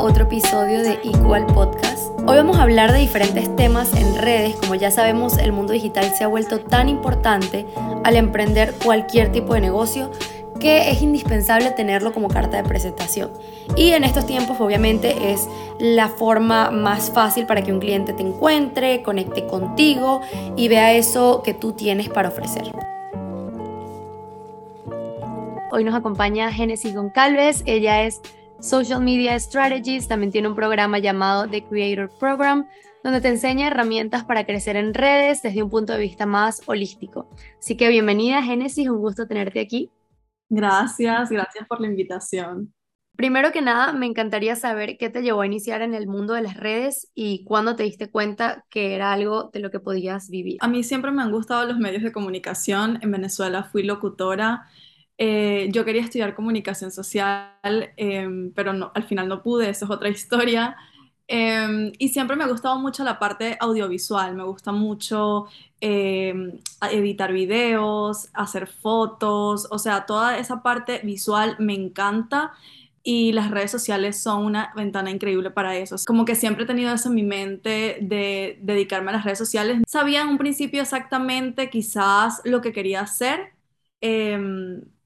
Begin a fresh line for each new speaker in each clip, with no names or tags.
otro episodio de Equal Podcast. Hoy vamos a hablar de diferentes temas en redes. Como ya sabemos, el mundo digital se ha vuelto tan importante al emprender cualquier tipo de negocio que es indispensable tenerlo como carta de presentación. Y en estos tiempos obviamente es la forma más fácil para que un cliente te encuentre, conecte contigo y vea eso que tú tienes para ofrecer. Hoy nos acompaña Genesis Goncalves, ella es Social Media Strategies, también tiene un programa llamado The Creator Program, donde te enseña herramientas para crecer en redes desde un punto de vista más holístico. Así que bienvenida Genesis, un gusto tenerte aquí.
Gracias, gracias por la invitación.
Primero que nada, me encantaría saber qué te llevó a iniciar en el mundo de las redes y cuándo te diste cuenta que era algo de lo que podías vivir.
A mí siempre me han gustado los medios de comunicación. En Venezuela fui locutora eh, yo quería estudiar comunicación social, em, pero no, al final no pude, eso es otra historia. Em, y siempre me ha gustado mucho la parte audiovisual, me gusta mucho em, editar videos, hacer fotos, o sea, toda esa parte visual me encanta y las redes sociales son una ventana increíble para eso. Como que siempre he tenido eso en mi mente de dedicarme a las redes sociales. Sabía en un principio exactamente quizás lo que quería hacer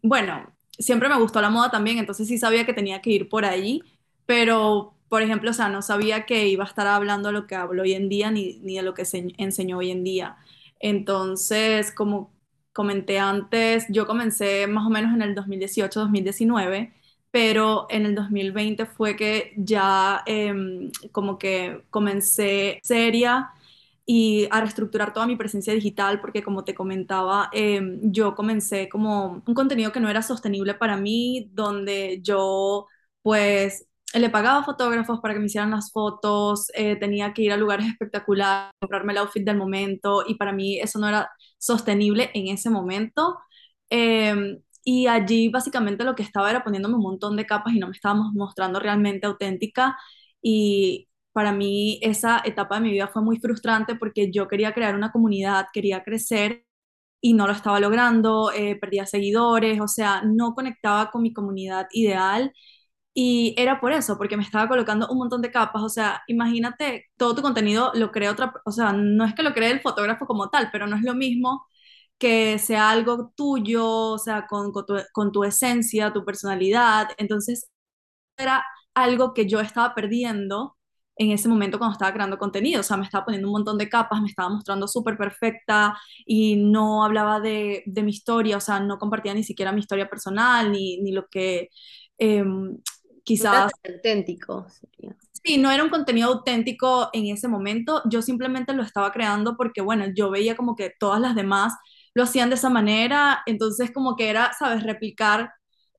bueno, siempre me gustó la moda también, entonces sí sabía que tenía que ir por ahí, pero, por ejemplo, o sea, no sabía que iba a estar hablando de lo que hablo hoy en día ni, ni de lo que se enseñó hoy en día. Entonces, como comenté antes, yo comencé más o menos en el 2018-2019, pero en el 2020 fue que ya em, como que comencé seria y a reestructurar toda mi presencia digital, porque como te comentaba, em, yo comencé como un contenido que no era sostenible para mí, donde yo pues le pagaba fotógrafos para que me hicieran las fotos, eh, tenía que ir a lugares espectaculares, comprarme el outfit del momento y para mí eso no era sostenible en ese momento. Em, y allí básicamente lo que estaba era poniéndome un montón de capas y no me estábamos mostrando realmente auténtica y para mí esa etapa de mi vida fue muy frustrante porque yo quería crear una comunidad, quería crecer y no lo estaba logrando, eh, perdía seguidores, o sea, no conectaba con mi comunidad ideal y era por eso, porque me estaba colocando un montón de capas, o sea, imagínate, todo tu contenido lo crea otra, o sea, no es que lo cree el fotógrafo como tal, pero no es lo mismo que sea algo tuyo, o sea, con, con, tu, con tu esencia, tu personalidad, entonces era algo que yo estaba perdiendo en ese momento cuando estaba creando contenido, o sea, me estaba poniendo un montón de capas, me estaba mostrando súper perfecta y no hablaba de, de, mi historia, o sea, no compartía ni siquiera mi historia personal, ni, ni lo que eh, quizás...
auténtico.
Sí, no era un contenido auténtico en ese momento, yo simplemente lo estaba creando porque, bueno, yo veía como que todas las demás lo hacían de esa manera, entonces como que era, sabes, replicar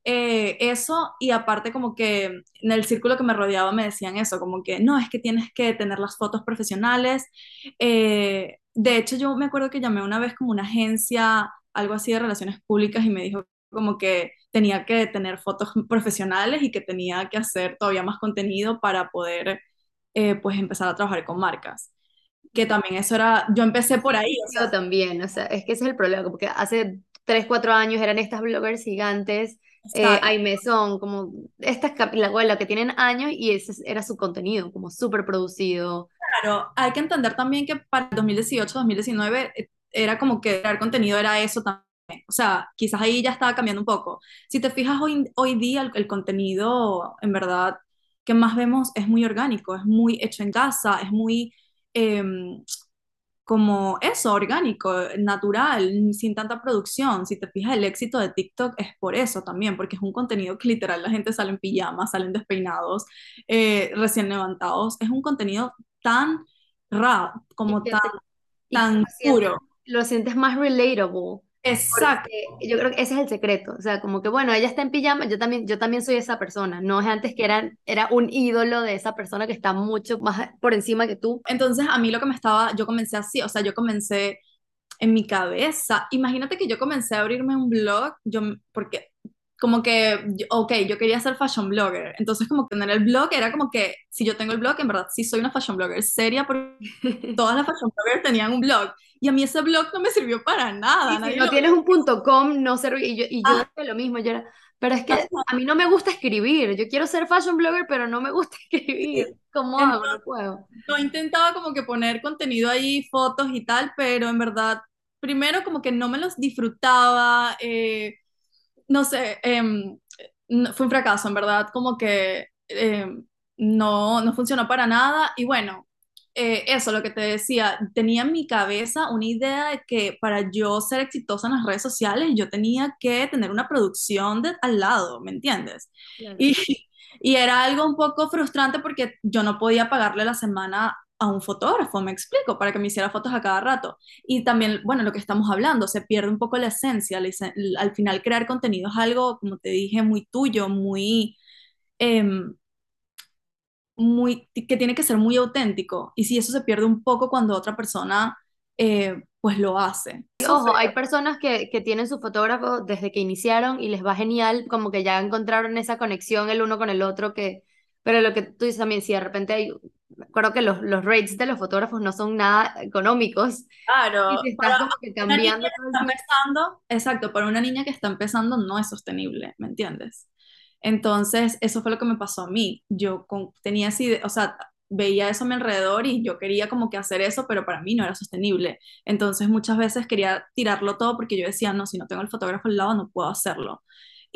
eh, eso y aparte como que en el círculo que me rodeaba me decían eso, como que no, es que tienes que tener las fotos profesionales. Eh, de hecho, yo me acuerdo que llamé una vez como una agencia, algo así de relaciones públicas y me dijo como que tenía que tener fotos profesionales y que tenía que hacer todavía más contenido para poder eh, pues empezar a trabajar con marcas que también eso era, yo empecé por ahí.
yo también, o sea, es que ese es el problema, porque hace 3, 4 años eran estas bloggers gigantes eh, mesón como estas la que tienen años y ese era su contenido, como súper producido.
Claro, hay que entender también que para 2018, 2019 eh, era como que crear contenido era eso también. O sea, quizás ahí ya estaba cambiando un poco. Si te fijas hoy, hoy día el contenido, en verdad, que más vemos es muy orgánico, es muy hecho en casa, es muy... Em, como eso, orgánico, natural, sin tanta producción. Si te fijas, el éxito de TikTok es por eso también, porque es un contenido que literal la gente sale en pijamas, salen despeinados, eh, recién levantados. Es un contenido tan rap, como tan, tan puro.
Lo sientes más relatable.
Exacto.
yo creo que ese es el secreto. O sea, como que bueno, ella está en pijama, yo también, yo también soy esa persona. No es antes que era, era un ídolo de esa persona que está mucho más por encima que tú.
Entonces, a mí lo que me estaba, yo comencé así, o sea, yo comencé en mi cabeza. Imagínate que yo comencé a abrirme un blog, yo, porque como que, ok, yo quería ser fashion blogger, entonces como tener el blog era como que, si yo tengo el blog, en verdad sí soy una fashion blogger seria, porque todas las fashion bloggers tenían un blog, y a mí ese blog no me sirvió para nada.
si no tienes un punto com, no sirve, y yo, y yo ah. lo mismo, yo era, Pero es que a mí no me gusta escribir. Yo quiero ser fashion blogger, pero no me gusta escribir. ¿Cómo hago? No puedo.
Yo intentaba como que poner contenido ahí, fotos y tal, pero en verdad, primero como que no me los disfrutaba. eh, no sé, em, fue un fracaso, en verdad, como que em, no, no funcionó para nada. Y bueno, eh, eso, lo que te decía, tenía en mi cabeza una idea de que para yo ser exitosa en las redes sociales, yo tenía que tener una producción de, al lado, ¿me entiendes?
Claro.
Y, y era algo un poco frustrante porque yo no podía pagarle la semana a un fotógrafo, me explico, para que me hiciera fotos a cada rato. Y también, bueno, lo que estamos hablando, se pierde un poco la esencia. Al final crear contenido es algo, como te dije, muy tuyo, muy, em, muy, que tiene que ser muy auténtico. Y si eso se pierde un poco cuando otra persona, eh, pues lo hace.
Ojo, hay personas que, que tienen su fotógrafo desde que iniciaron y les va genial, como que ya encontraron esa conexión el uno con el otro, que, pero lo que tú dices también, si de repente hay, me acuerdo que los, los rates de los fotógrafos no son nada económicos y
Claro,
si estás como que
una niña
cambiando
que está empezando, exacto, para una niña que está empezando no es sostenible, ¿me entiendes? Entonces, eso fue lo que me pasó a mí. Yo con- tenía así, o sea, veía eso a mi alrededor y yo quería como que hacer eso, pero para mí no era sostenible. Entonces, muchas veces quería tirarlo todo porque yo decía, no, si no tengo el fotógrafo al lado, no puedo hacerlo.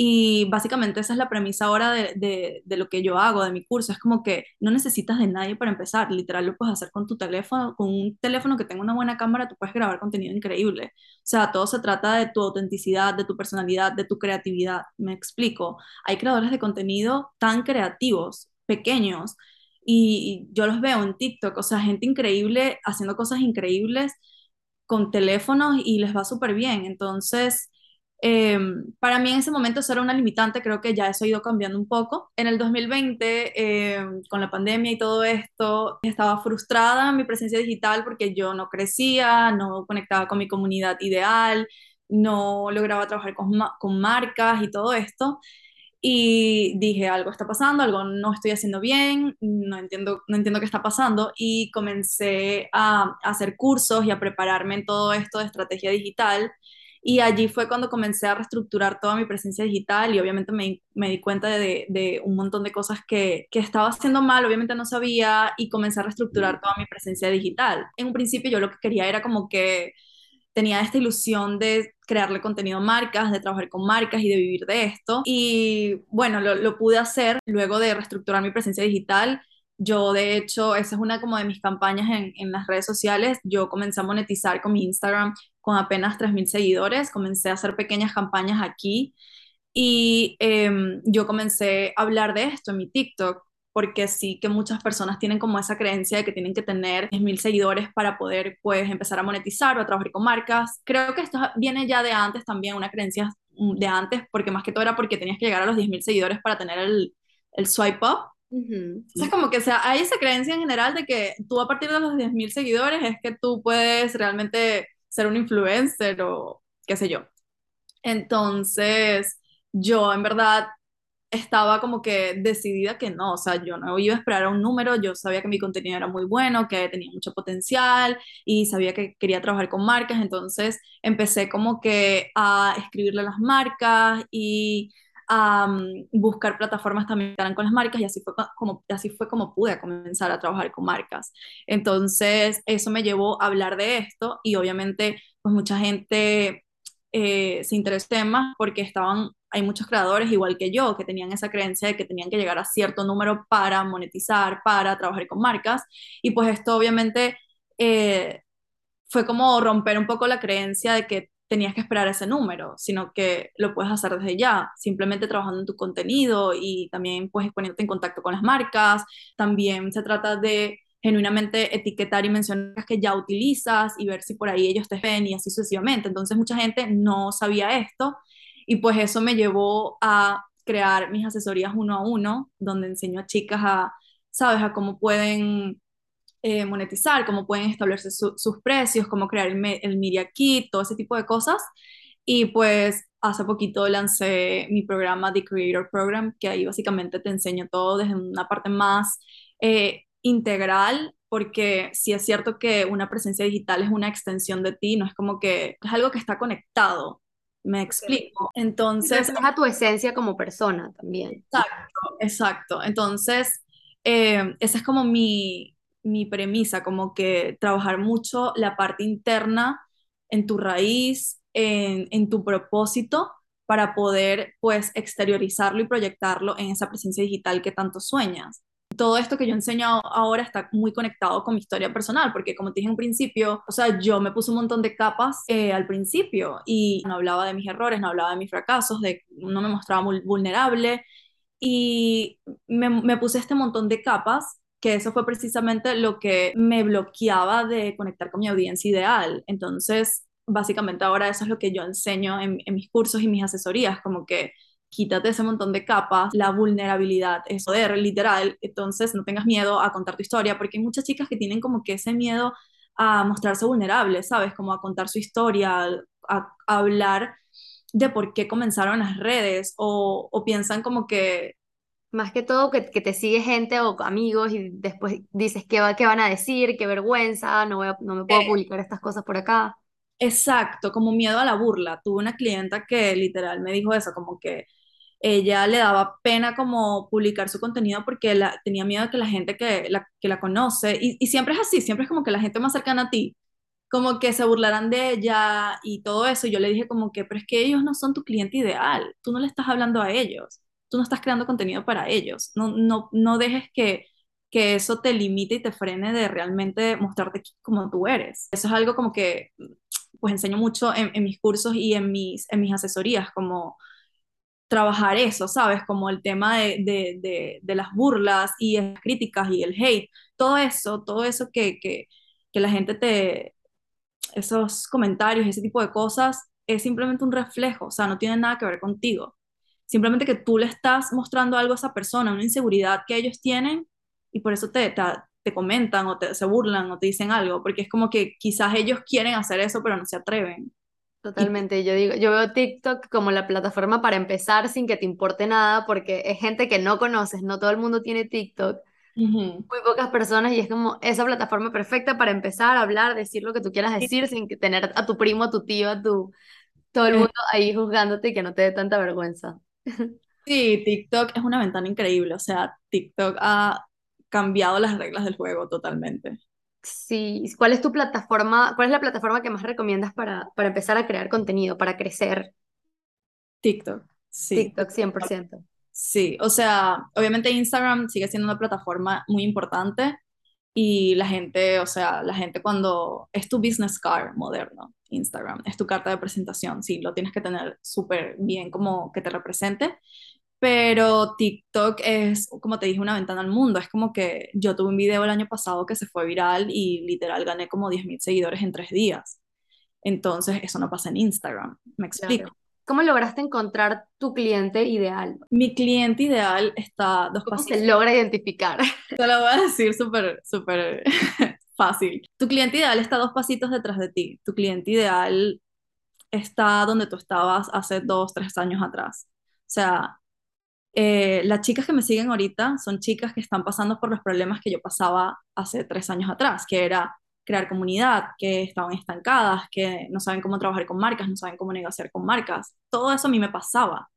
Y básicamente esa es la premisa ahora de, de, lo que yo hago, de mi curso. Es como que no necesitas de nadie para empezar. Literal, lo puedes hacer con tu teléfono, con un teléfono que tenga una buena cámara, tú puedes grabar contenido increíble. O sea, todo se trata de tu autenticidad, de tu personalidad, de tu creatividad. Me explico. Hay creadores de contenido tan creativos, pequeños, y yo los veo en TikTok, o sea, gente increíble haciendo cosas increíbles con teléfonos y les va súper bien. Entonces, eh, para mí en ese momento eso era una limitante, creo que ya eso ha ido cambiando un poco. En el 2020, eh, con la pandemia y todo esto, estaba frustrada en mi presencia digital porque yo no crecía, no conectaba con mi comunidad ideal, no lograba trabajar con, ma- con marcas y todo esto. Y dije, algo está pasando, algo no estoy haciendo bien, no entiendo, no entiendo qué está pasando. Y comencé a, a hacer cursos y a prepararme en todo esto de estrategia digital. Y allí fue cuando comencé a reestructurar toda mi presencia digital y obviamente me, me di cuenta de, de un montón de cosas que, que estaba haciendo mal, obviamente no sabía, y comencé a reestructurar toda mi presencia digital. En un principio yo lo que quería era como que tenía esta ilusión de crearle contenido a marcas, de trabajar con marcas y de vivir de esto. Y bueno, lo, lo pude hacer luego de reestructurar mi presencia digital. Yo, de hecho, esa es una como de mis campañas en, en las redes sociales. Yo comencé a monetizar con mi Instagram con apenas 3.000 seguidores. Comencé a hacer pequeñas campañas aquí y em, yo comencé a hablar de esto en mi TikTok porque sí que muchas personas tienen como esa creencia de que tienen que tener 10.000 seguidores para poder pues empezar a monetizar o a trabajar con marcas. Creo que esto viene ya de antes también, una creencia de antes, porque más que todo era porque tenías que llegar a los 10.000 seguidores para tener el, el swipe up.
Ujú.
Entonces como que sea, hay esa creencia en general de que tú a partir de los 10.000 seguidores es que tú puedes realmente ser un influencer o qué sé yo. Entonces, yo en verdad estaba como que decidida que no, o sea, yo no iba a esperar a un número, yo sabía que mi contenido era muy bueno, que tenía mucho potencial y sabía que quería trabajar con marcas, entonces empecé como que a escribirle a las marcas y a um, buscar plataformas también que eran con las marcas y así fue como, así fue como pude comenzar a trabajar con marcas. Entonces, eso me llevó a hablar de esto y obviamente pues mucha gente eh, se interesó en temas porque estaban, hay muchos creadores igual que yo que tenían esa creencia de que tenían que llegar a cierto número para monetizar, para trabajar con marcas y pues esto obviamente eh, fue como romper un poco la creencia de que tenías que esperar ese número, sino que lo puedes hacer desde ya, simplemente trabajando en tu contenido y también pues poniéndote en contacto con las marcas, también se trata de genuinamente etiquetar y mencionar que ya utilizas y ver si por ahí ellos te ven y así sucesivamente. Entonces mucha gente no sabía esto y pues eso me llevó a crear mis asesorías uno a uno, donde enseño a chicas a, sabes, a cómo pueden eh, monetizar, cómo pueden establecer su, sus precios, cómo crear el, me, el Media Kit, todo ese tipo de cosas. Y pues hace poquito lancé mi programa The Creator Program, que ahí básicamente te enseño todo desde una parte más eh, integral, porque sí es cierto que una presencia digital es una extensión de ti, no es como que es algo que está conectado, Me explico. Entonces...
Refleja tu esencia como persona también.
Exacto, exacto. Entonces, eh, esa es como mi, mi premisa, como que trabajar mucho la parte interna en tu raíz, en, en tu propósito, para poder pues exteriorizarlo y proyectarlo en esa presencia digital que tanto sueñas. Todo esto que yo enseño ahora está muy conectado con mi historia personal, porque como te dije en principio, o sea, yo me puse un montón de capas eh, al principio y no hablaba de mis errores, no hablaba de mis fracasos, de, no me mostraba muy vulnerable y me, me puse este montón de capas que eso fue precisamente lo que me bloqueaba de conectar con mi audiencia ideal. Entonces, básicamente ahora eso es lo que yo enseño en, mis cursos y mis asesorías, como que quítate ese montón de capas, la vulnerabilidad es poder, literal, entonces no tengas miedo a contar tu historia, porque hay muchas chicas que tienen como que ese miedo a mostrarse vulnerables, ¿sabes? Como a contar su historia, a, hablar de por qué comenzaron las redes o, o piensan como que...
Más que todo que, que, te sigue gente o amigos y después dices qué, va, qué van a decir, qué vergüenza, no, voy no me puedo eh, publicar estas cosas por acá.
Exacto, como miedo a la burla. Tuve una clienta que literal me dijo eso, como que ella le daba pena como publicar su contenido porque la, tenía miedo de que la gente que la, que la conoce, y, y, siempre es así, siempre es como que la gente más cercana a ti, como que se burlarán de ella y todo eso. Y yo le dije como que, pero es que ellos no son tu cliente ideal, tú no le estás hablando a ellos, tú no estás creando contenido para ellos, no, no, no dejes que, que eso te limite y te frene de realmente mostrarte como tú eres. Eso es algo como que pues enseño mucho en, mis cursos y en mis, en mis asesorías, como trabajar eso, ¿sabes? Como el tema de, de, de, las burlas y las críticas y el hate, todo eso, todo eso que, que, que, la gente te, esos comentarios, ese tipo de cosas, es simplemente un reflejo, o sea, no tiene nada que ver contigo. Simplemente que tú le estás mostrando algo a esa persona, una inseguridad que ellos tienen y por eso te, te, te comentan o te, se burlan o te dicen algo, porque es como que quizás ellos quieren hacer eso, pero no se atreven.
Totalmente, yo digo, yo veo TikTok como la plataforma para empezar sin que te importe nada, porque es gente que no conoces, no todo el mundo tiene TikTok, muy pocas personas, y es como esa plataforma perfecta para empezar a hablar, decir lo que tú quieras decir, sin que tener a tu primo, a tu tío, a tu todo el mundo ahí juzgándote y que no te dé tanta vergüenza.
Sí, TikTok es una ventana increíble, o sea, TikTok ha cambiado las reglas del juego totalmente.
Sí, ¿cuál es tu plataforma, cuál es la plataforma que más recomiendas para, para empezar a crear contenido, para crecer?
TikTok, sí.
TikTok, 100%.
Sí, o sea, obviamente Instagram sigue siendo una plataforma muy importante y la gente, o sea, la gente cuando es tu business card moderno, Instagram, es tu carta de presentación, sí, lo tienes que tener súper bien como que te represente, pero TikTok es, como te dije, una ventana al mundo. Es como que yo tuve un video el año pasado que se fue viral y literal gané como 10.000 seguidores en tres días. Entonces, eso no pasa en Instagram. ¿Me explico?
¿Cómo lograste encontrar tu cliente ideal?
Mi cliente ideal está
dos ¿Cómo se logra identificar?
Te lo voy a decir súper, súper fácil. Tu cliente ideal está dos pasitos detrás de ti. Tu cliente ideal está donde tú estabas hace dos, tres años atrás. O sea, eh, las chicas que me siguen ahorita son chicas que están pasando por los problemas que yo pasaba hace tres años atrás, que era crear comunidad, que estaban estancadas, que no saben cómo trabajar con marcas, no saben cómo negociar con marcas. Todo eso a mí me pasaba.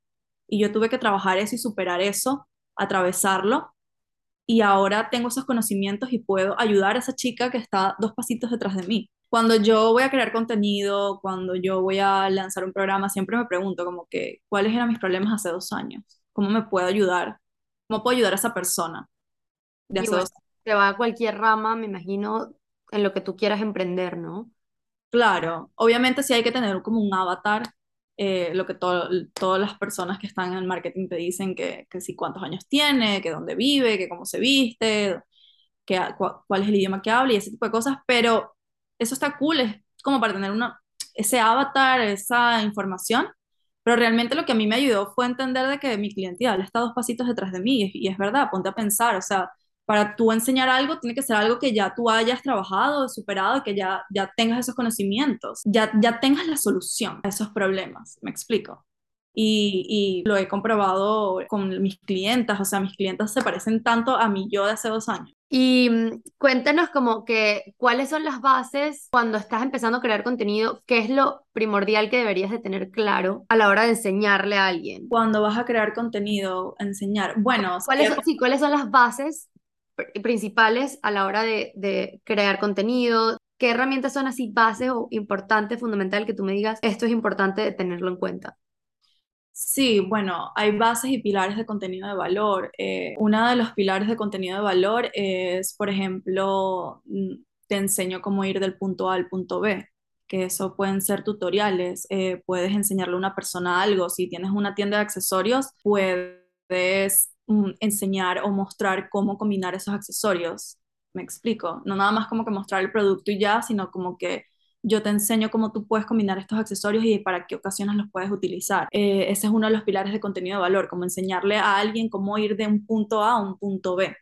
Y yo tuve que trabajar eso y superar eso, atravesarlo. Y ahora tengo esos conocimientos y puedo ayudar a esa chica que está dos pasitos detrás de mí. Cuando yo voy a crear contenido, cuando yo voy a lanzar un programa, siempre me pregunto como que, ¿cuáles eran mis problemas hace dos años? ¿Cómo me puedo ayudar? ¿Cómo puedo ayudar a esa persona?
De te va a cualquier rama, me imagino, en lo que tú quieras emprender, ¿no?
Claro, obviamente sí hay que tener como un avatar, eh, lo que todas las personas que están en el marketing te dicen que, que si cuántos años tiene, que dónde vive, que cómo se viste, que, cuál es el idioma que habla y ese tipo de cosas, pero eso está cool, es como para tener una, ese avatar, esa información, pero realmente lo que a mí me ayudó fue entender de que mi cliente está dos pasitos detrás de mí y, es verdad, ponte a pensar, o sea, para tú enseñar algo tiene que ser algo que ya tú hayas trabajado, superado, que ya, ya tengas esos conocimientos, ya, ya tengas la solución a esos problemas, me explico. Y, y, lo he comprobado con mis clientas, o sea, mis clientas se parecen tanto a mí yo de hace dos años.
Y mm, cuéntanos como que cuáles son las bases cuando estás empezando a crear contenido, qué es lo primordial que deberías de tener claro a la hora de enseñarle a alguien.
Cuando vas a crear contenido, enseñar, bueno,
¿cuáles son, sí, ¿cuáles son las bases principales a la hora de, crear contenido? ¿Qué herramientas son así bases o importantes, fundamental que tú me digas, esto es importante tenerlo en cuenta?
Sí, bueno, hay bases y pilares de contenido de valor. Eh, uno de los pilares de contenido de valor es, por ejemplo, mm, te enseño cómo ir del punto A al punto B, que eso pueden ser tutoriales, eh, puedes enseñarle a una persona algo. Si tienes una tienda de accesorios, puedes mm, enseñar o mostrar cómo combinar esos accesorios. Me explico, no nada más como que mostrar el producto y ya, sino como que yo te enseño cómo tú puedes combinar estos accesorios y para qué ocasiones los puedes utilizar. Eh, ese es uno de los pilares de contenido de valor, como enseñarle a alguien cómo ir de un punto A a un punto B,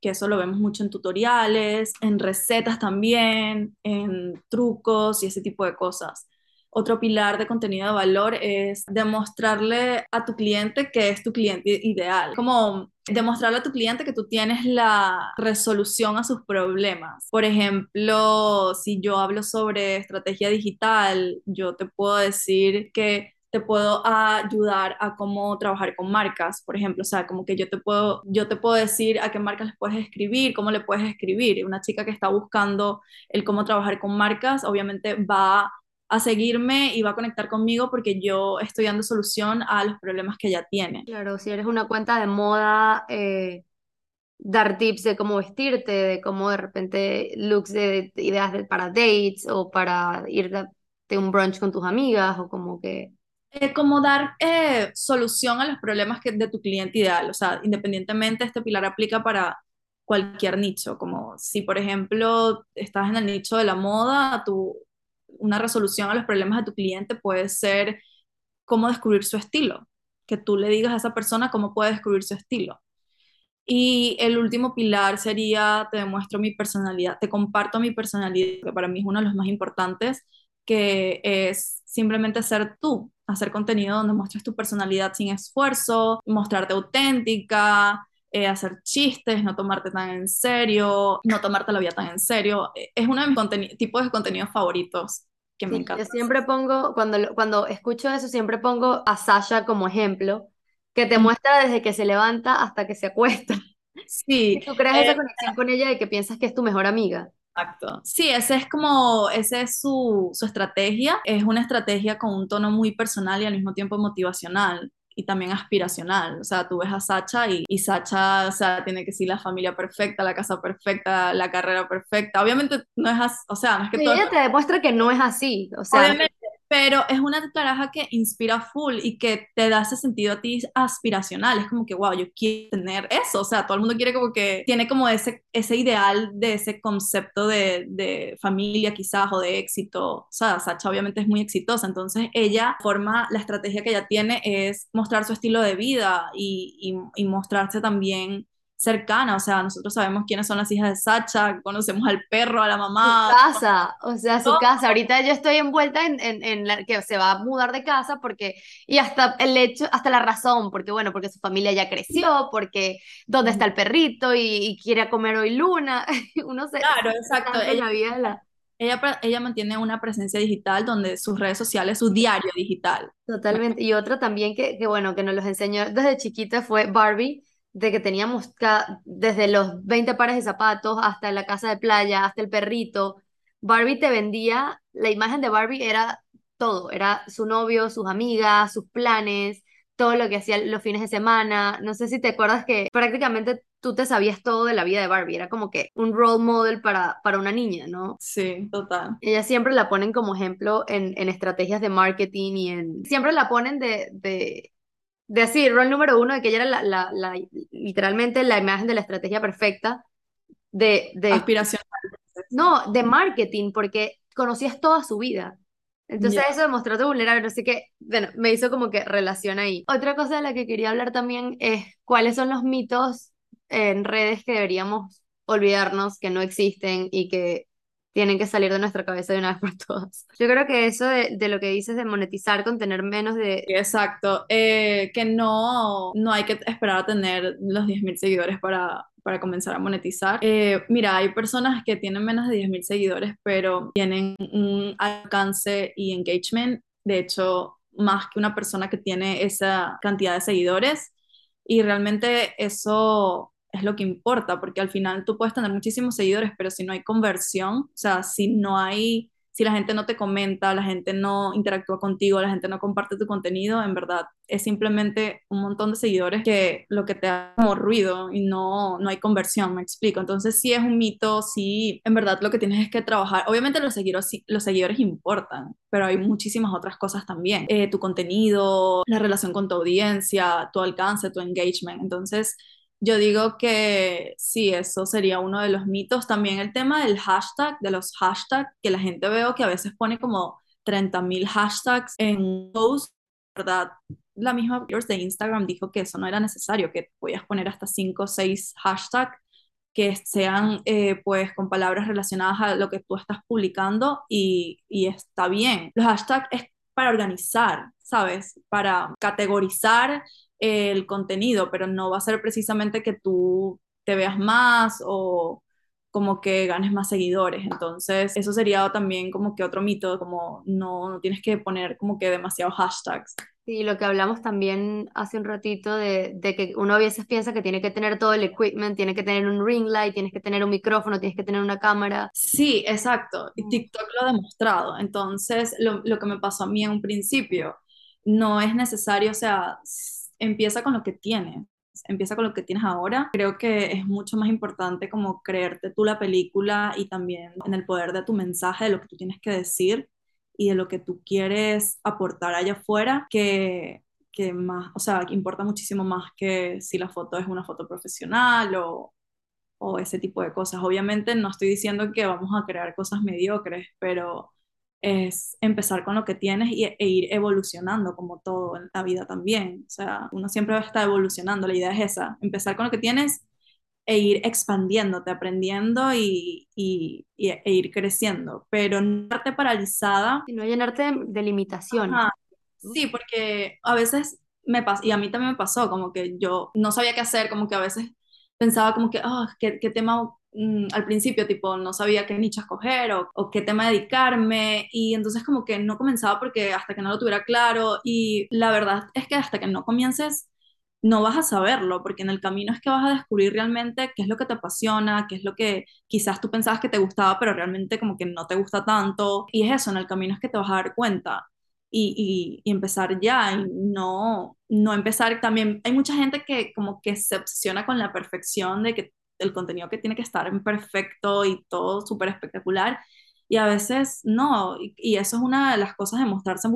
que eso lo vemos mucho en tutoriales, en recetas también, en trucos y ese tipo de cosas. Otro pilar de contenido de valor es demostrarle a tu cliente que es tu cliente ideal. Como demostrarle a tu cliente que tú tienes la resolución a sus problemas. Por ejemplo, si yo hablo sobre estrategia digital, yo te puedo decir que te puedo ayudar a cómo trabajar con marcas, por ejemplo, o sea, como que yo te puedo, yo te puedo decir a qué marcas les puedes escribir, cómo le puedes escribir. Una chica que está buscando el cómo trabajar con marcas, obviamente va a seguirme y va a conectar conmigo porque yo estoy dando solución a los problemas que ella tiene.
Claro, si eres una cuenta de moda, eh, dar tips de cómo vestirte, de cómo de repente looks de, ideas para dates o para ir de, un brunch con tus amigas o como que...
Eh, como dar eh, solución a los problemas que, de tu cliente ideal, o sea, independientemente este pilar aplica para cualquier nicho, como si por ejemplo estás en el nicho de la moda, tu una resolución a los problemas de tu cliente puede ser cómo descubrir su estilo, que tú le digas a esa persona cómo puede descubrir su estilo. Y el último pilar sería, te demuestro mi personalidad, te comparto mi personalidad, que para mí es uno de los más importantes, que es simplemente ser tú, hacer contenido donde muestres tu personalidad sin esfuerzo, mostrarte auténtica, eh, hacer chistes, no tomarte tan en serio, no tomarte la vida tan en serio. Es uno de mis tipos de contenidos favoritos que me encanta.
Yo siempre pongo, cuando, cuando escucho eso, siempre pongo a Sasha como ejemplo, que te muestra desde que se levanta hasta que se acuesta.
Sí.
tú creas esa eh, conexión con ella de que piensas que es tu mejor amiga.
Exacto. Sí, ese es como, esa es su, su estrategia. Es una estrategia con un tono muy personal y al mismo tiempo motivacional y también aspiracional. O sea, tú ves a Sacha y, y Sacha, o sea, tiene que ser la familia perfecta, la casa perfecta, la carrera perfecta. Obviamente no es así, o sea, no es que todo...
Ella te demuestra que no es así, o sea
pero es una caraja que inspira full y que te da ese sentido a ti aspiracional. Es como que, wow, yo quiero tener eso. O sea, todo el mundo quiere como que, tiene como ese, ese ideal de ese concepto de, de familia quizás o de éxito. O sea, Sacha obviamente es muy exitosa. Entonces ella forma, la estrategia que ella tiene es mostrar su estilo de vida y, y mostrarse también cercana, o sea, nosotros sabemos quiénes son las hijas de Sacha, conocemos al perro, a la mamá.
Su casa, o sea, su casa. Ahorita yo estoy envuelta en, en, en la, que se va a mudar de casa porque, y hasta el hecho, hasta la razón, porque bueno, porque su familia ya creció, porque dónde está el perrito y, quiere comer hoy luna, uno se...
Claro, exacto. Ella, ella, ella mantiene una presencia digital donde sus redes sociales, su diario digital.
Totalmente. Y otro también que, que bueno, que nos los enseñó desde chiquita fue Barbie de que teníamos desde los 20 pares de zapatos hasta la casa de playa, hasta el perrito. Barbie te vendía, la imagen de Barbie era todo, era su novio, sus amigas, sus planes, todo lo que hacía los fines de semana. No sé si te acuerdas que prácticamente tú te sabías todo de la vida de Barbie, era como que un role model para, para una niña, ¿no?
Sí, total.
Ella siempre la ponen como ejemplo en, en estrategias de marketing y en... Siempre la ponen de, de de así, rol número uno, de que ella era la, la, literalmente la imagen de la estrategia perfecta de... de
Aspiracional.
No, de marketing, porque conocías toda su vida. Entonces eso de mostrarte vulnerable, así que, bueno, me hizo como que relación ahí. Otra cosa de la que quería hablar también es cuáles son los mitos en redes que deberíamos olvidarnos, que no existen y que tienen que salir de nuestra cabeza de una vez por todas. Yo creo que eso de, de lo que dices de monetizar con tener menos de...
Exacto, eh, que no, no hay que esperar a tener los 10.000 seguidores para, para comenzar a monetizar. Eh, mira, hay personas que tienen menos de 10.000 seguidores, pero tienen un alcance y engagement, de hecho, más que una persona que tiene esa cantidad de seguidores. Y realmente eso es lo que importa, porque al final tú puedes tener muchísimos seguidores, pero si no hay conversión, o sea, si no hay si la gente no te comenta, la gente no interactúa contigo, la gente no comparte tu contenido, en verdad es simplemente un montón de seguidores que lo que te da como ruido y no, no hay conversión, me explico. Entonces sí es un mito, sí, en verdad lo que tienes es que trabajar. Obviamente los seguidores, los seguidores importan, pero hay muchísimas otras cosas también. Eh, tu contenido, la relación con tu audiencia, tu alcance, tu engagement. Entonces yo digo que sí, eso sería uno de los mitos. También el tema del hashtag, de los hashtags, que la gente veo que a veces pone como 30.000 hashtags en post, ¿verdad? La misma de Instagram dijo que eso no era necesario, que podías poner hasta 5 o 6 hashtags que sean eh, pues con palabras relacionadas a lo que tú estás publicando y, y está bien. Los hashtags es para organizar, ¿sabes? Para categorizar el contenido, pero no va a ser precisamente que tú te veas más o como que ganes más seguidores. Entonces, eso sería también como que otro mito, como no, no tienes que poner como que demasiados hashtags.
Sí, lo que hablamos también hace un ratito de, de, que uno a veces piensa que tiene que tener todo el equipment, tiene que tener un ring light, tienes que tener un micrófono, tienes que tener una cámara.
Sí, exacto. Y mm. TikTok lo ha demostrado. Entonces, lo, lo que me pasó a mí en un principio, no es necesario, o sea, empieza con lo que tienes, empieza con lo que tienes ahora. Creo que es mucho más importante como creerte tú la película y también en el poder de tu mensaje, de lo que tú tienes que decir y de lo que tú quieres aportar allá afuera, que, que más, o sea, que importa muchísimo más que si la foto es una foto profesional o, o ese tipo de cosas. Obviamente no estoy diciendo que vamos a crear cosas mediocres, pero es empezar con lo que tienes y, e ir evolucionando como todo en la vida también. O sea, uno siempre va a estar evolucionando, la idea es esa, empezar con lo que tienes e ir expandiéndote, aprendiendo y, y, e ir creciendo, pero no estarte paralizada.
Y no llenarte de, limitaciones.
Sí, porque a veces me pasa, y a mí también me pasó, como que yo no sabía qué hacer, como que a veces pensaba como que, oh, ¿qué, qué tema Mm, al principio, tipo, no sabía qué nicho escoger o, o, qué tema dedicarme y entonces como que no comenzaba porque hasta que no lo tuviera claro y la verdad es que hasta que no comiences no vas a saberlo porque en el camino es que vas a descubrir realmente qué es lo que te apasiona, qué es lo que quizás tú pensabas que te gustaba pero realmente como que no te gusta tanto y es eso, en el camino es que te vas a dar cuenta. Y, y, empezar ya y no, no empezar también, hay mucha gente que como que se obsesiona con la perfección de que el contenido que tiene que estar en perfecto y todo súper espectacular. Y a veces no, y, eso es una de las cosas de mostrarse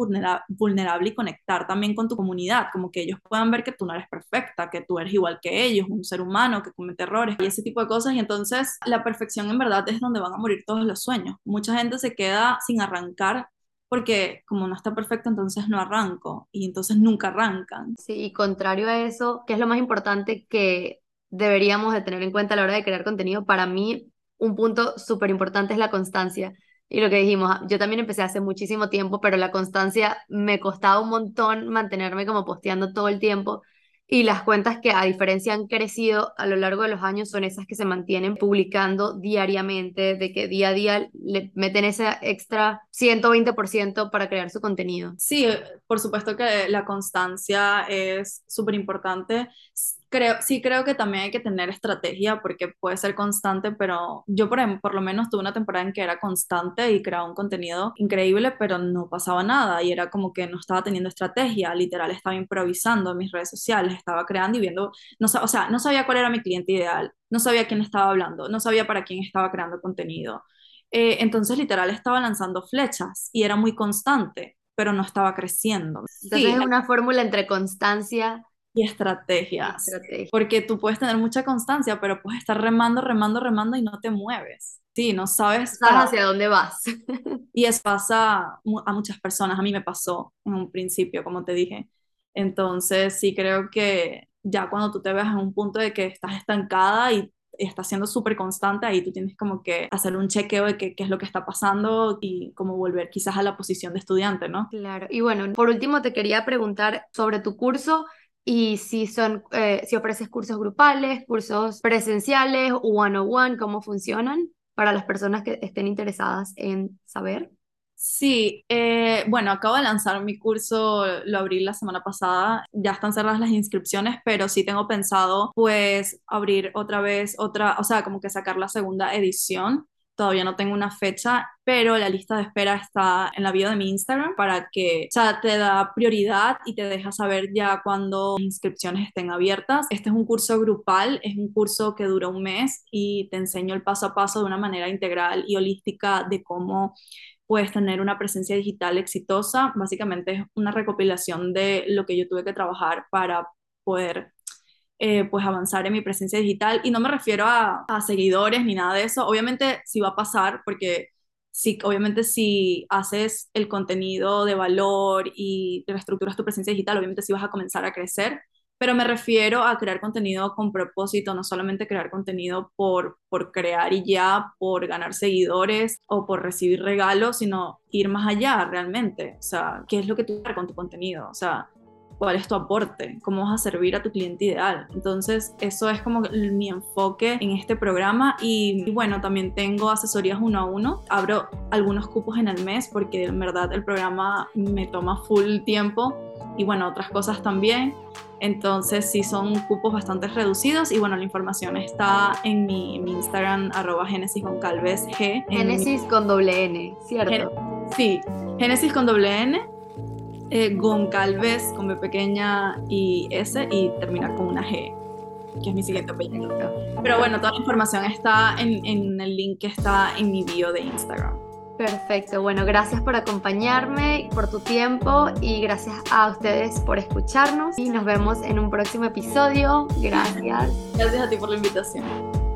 vulnerable y conectar también con tu comunidad, como que ellos puedan ver que tú no eres perfecta, que tú eres igual que ellos, un ser humano que comete errores y ese tipo de cosas. Y entonces la perfección en verdad es donde van a morir todos los sueños. Mucha gente se queda sin arrancar porque como no está perfecto, entonces no arranco y entonces nunca arrancan.
Sí, y contrario a eso, ¿qué es lo más importante que deberíamos de tener en cuenta a la hora de crear contenido. Para mí, un punto súper importante es la constancia. Y lo que dijimos, yo también empecé hace muchísimo tiempo, pero la constancia me costaba un montón mantenerme como posteando todo el tiempo. Y las cuentas que a diferencia han crecido a lo largo de los años son esas que se mantienen publicando diariamente, de que día a día le meten ese extra 120% para crear su contenido.
Sí, por supuesto que la constancia es súper importante creo, sí creo que también hay que tener estrategia porque puede ser constante, pero yo por, por lo menos tuve una temporada en que era constante y creaba un contenido increíble, pero no pasaba nada y era como que no estaba teniendo estrategia, literal estaba improvisando en mis redes sociales, estaba creando y viendo, no, o sea, no sabía cuál era mi cliente ideal, no sabía quién estaba hablando, no sabía para quién estaba creando contenido. Eh, entonces literal estaba lanzando flechas y era muy constante, pero no estaba creciendo.
Entonces es una fórmula entre constancia
y estrategias. Porque tú puedes tener mucha constancia, pero puedes estar remando, remando, remando y no te mueves. Sí, no sabes
hacia dónde vas.
y eso pasa a muchas personas. A mí me pasó en un principio, como te dije. Entonces, sí creo que ya cuando tú te veas en un punto de que estás estancada y está siendo súper constante, ahí tú tienes como que hacer un chequeo de qué, qué es lo que está pasando y cómo volver quizás a la posición de estudiante, ¿no?
Claro. Y bueno, por último te quería preguntar sobre tu curso y si son, eh, si ofreces cursos grupales, cursos presenciales, one-on-one, cómo funcionan para las personas que estén interesadas en saber.
Sí, eh, bueno, acabo de lanzar mi curso, lo abrí la semana pasada, ya están cerradas las inscripciones, pero sí tengo pensado pues abrir otra vez otra, o sea, como que sacar la segunda edición. Todavía no tengo una fecha, pero la lista de espera está en la bio de mi Instagram para que, o sea, te da prioridad y te deja saber ya cuando inscripciones estén abiertas. Este es un curso grupal, es un curso que dura un mes y te enseño el paso a paso de una manera integral y holística de cómo puedes tener una presencia digital exitosa. Básicamente es una recopilación de lo que yo tuve que trabajar para poder eh, pues avanzar en mi presencia digital. Y no me refiero a, seguidores ni nada de eso. Obviamente sí va a pasar porque sí, obviamente si haces el contenido de valor y reestructuras tu presencia digital, obviamente sí vas a comenzar a crecer pero me refiero a crear contenido con propósito, no solamente crear contenido por, por crear y ya, por ganar seguidores o por recibir regalos, sino ir más allá realmente. O sea, ¿qué es lo que tú quieres con tu contenido? O sea, cuál es tu aporte, cómo vas a servir a tu cliente ideal. Entonces, eso es como mi enfoque en este programa y, bueno, también tengo asesorías uno a uno. Abro algunos cupos en el mes porque en verdad el programa me toma full tiempo y bueno, otras cosas también. Entonces sí son cupos bastante reducidos y bueno, la información está en mi, Instagram arroba Génesis Goncalves G.
Génesis con doble N, ¿cierto?
sí, Génesis con doble N, eh, Goncalves con B pequeña y S y termina con una G, que es mi siguiente apellido. Pero bueno, toda la información está en, en el link que está en mi bio de Instagram.
Perfecto, bueno, gracias por acompañarme, por tu tiempo y gracias a ustedes por escucharnos y nos vemos en un próximo episodio. Gracias.
Gracias a ti por la invitación.